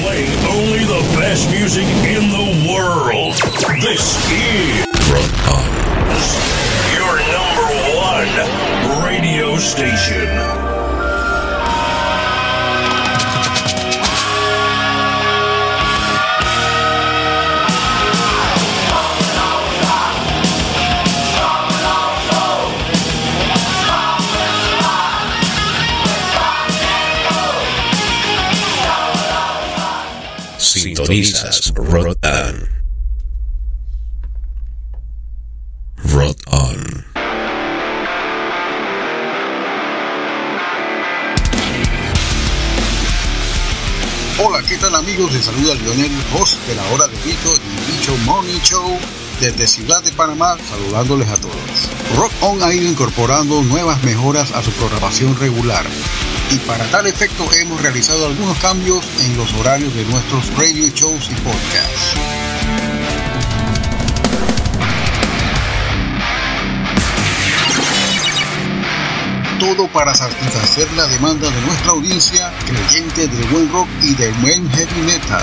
Playing only the best music in the world. This is. Your number one radio station. Sintonizas Rotan. Rot On. Hola, ¿qué tal amigos? Les saluda Lionel, host de la hora de Bicho, del Bicho Morning Show desde Ciudad de Panamá, saludándoles a todos. Rock On ha ido incorporando nuevas mejoras a su programación regular y para tal efecto hemos realizado algunos cambios en los horarios de nuestros radio shows y podcasts. Todo para satisfacer la demanda de nuestra audiencia creyente del buen rock y del buen heavy metal.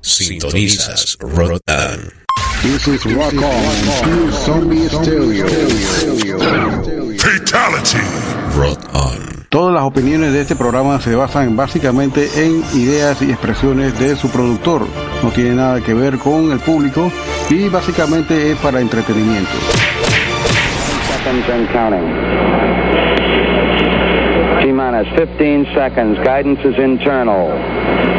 Sintonizas Rotan. This is Rock On, Zombie Stereo. Fatality. Rotan. Todas las opiniones de este programa se basan básicamente en ideas y expresiones de su productor. No tiene nada que ver con el público y básicamente es para entretenimiento. Seconds and counting. T minus 15 seconds. Guidance is internal.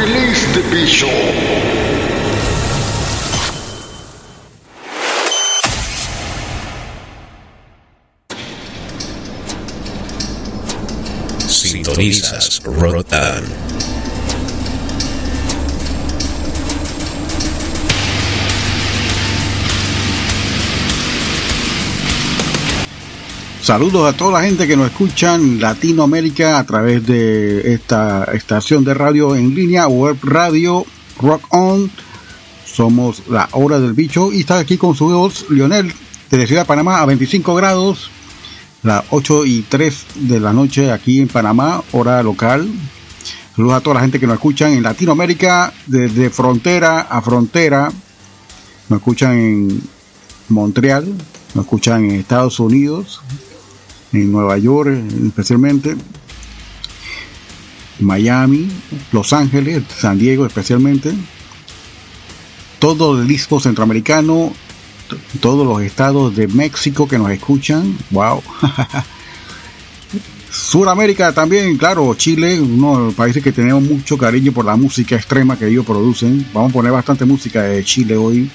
Release the Bishop. Sintonizas Rotan. Saludos a toda la gente que nos escucha en Latinoamérica a través de esta estación de radio en línea, web radio, rock on. Somos la hora del bicho y está aquí con su voz Lionel de Ciudad de Panamá a 25 grados, las 8 y 3 de la noche aquí en Panamá, hora local. Saludos a toda la gente que nos escuchan en Latinoamérica, desde frontera a frontera. Nos escuchan en Montreal, nos escuchan en Estados Unidos, en Nueva York especialmente, Miami, Los Ángeles, San Diego especialmente, todo el disco centroamericano, todos los estados de México que nos escuchan, wow. Suramérica también, claro, Chile, uno de los países que tenemos mucho cariño por la música extrema que ellos producen. Vamos a poner bastante música de Chile hoy.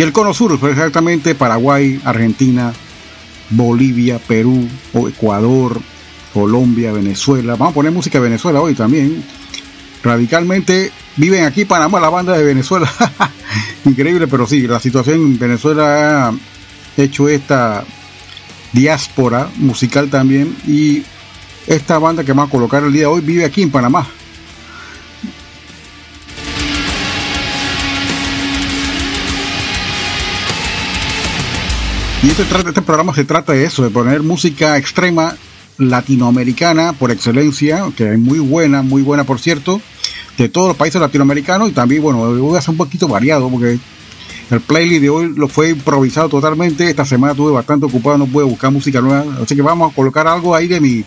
Y el cono sur, fue exactamente Paraguay, Argentina, Bolivia, Perú, Ecuador, Colombia, Venezuela. Vamos a poner música de Venezuela hoy también. radicalmente viven aquí Panamá, la banda de Venezuela. Increíble, pero sí, la situación en Venezuela ha hecho esta diáspora musical también y esta banda que vamos a colocar el día de hoy vive aquí en Panamá. Y este, este programa se trata de eso, de poner música extrema latinoamericana por excelencia, que es muy buena, muy buena por cierto, de todos los países latinoamericanos y también, bueno, voy a hacer un poquito variado porque el playlist de hoy lo fue improvisado totalmente, esta semana estuve bastante ocupado, no pude buscar música nueva, así que vamos a colocar algo ahí de mi